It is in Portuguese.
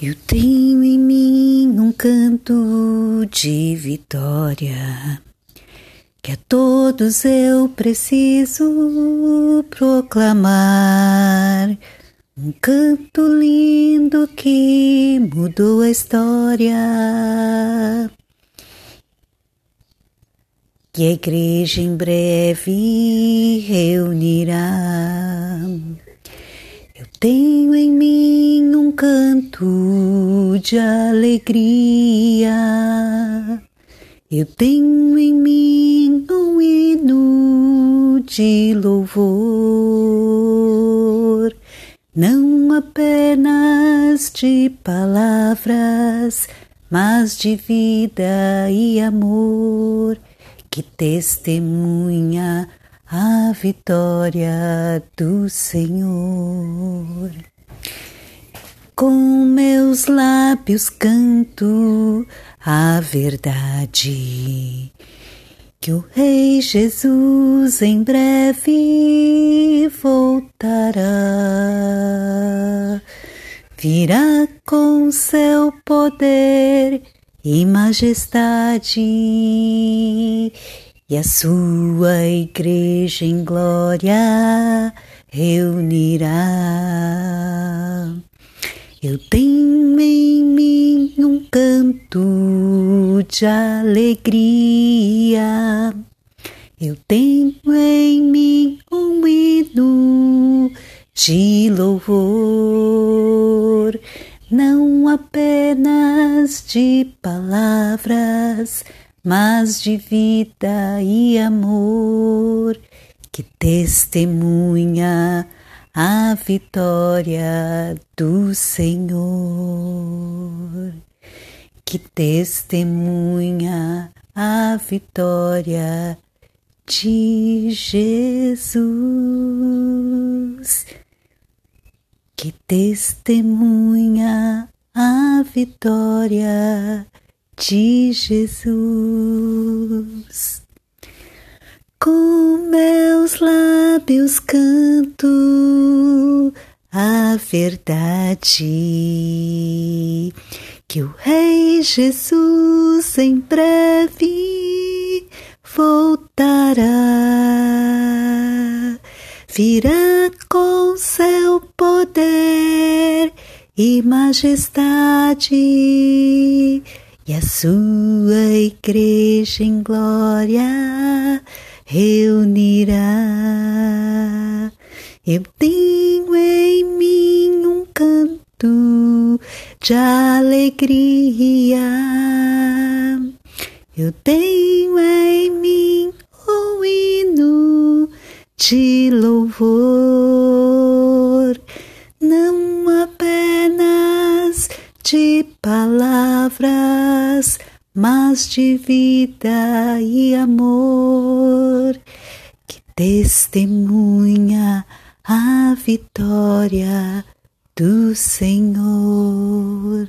Eu tenho em mim um canto de vitória que a todos eu preciso proclamar. Um canto lindo que mudou a história. Que a igreja em breve reunirá. Tenho em mim um canto de alegria. Eu tenho em mim um hino de louvor, não apenas de palavras, mas de vida e amor que testemunha a vitória do Senhor. Com meus lábios canto a verdade que o Rei Jesus em breve voltará. Virá com seu poder e majestade e a sua igreja em glória reunirá. Eu tenho em mim um canto de alegria. Eu tenho em mim um hino de louvor, não apenas de palavras, mas de vida e amor que testemunha a vitória do Senhor, que testemunha a vitória de Jesus, que testemunha a vitória de Jesus. Com meus lábios canto a verdade que o Rei Jesus em breve voltará. Virá com seu poder e majestade e a sua igreja em glória reunirá. Eu tenho em mim um canto de alegria. Eu tenho em mim um hino de louvor, não apenas de palavras mas de vida e amor que testemunha a vitória do Senhor.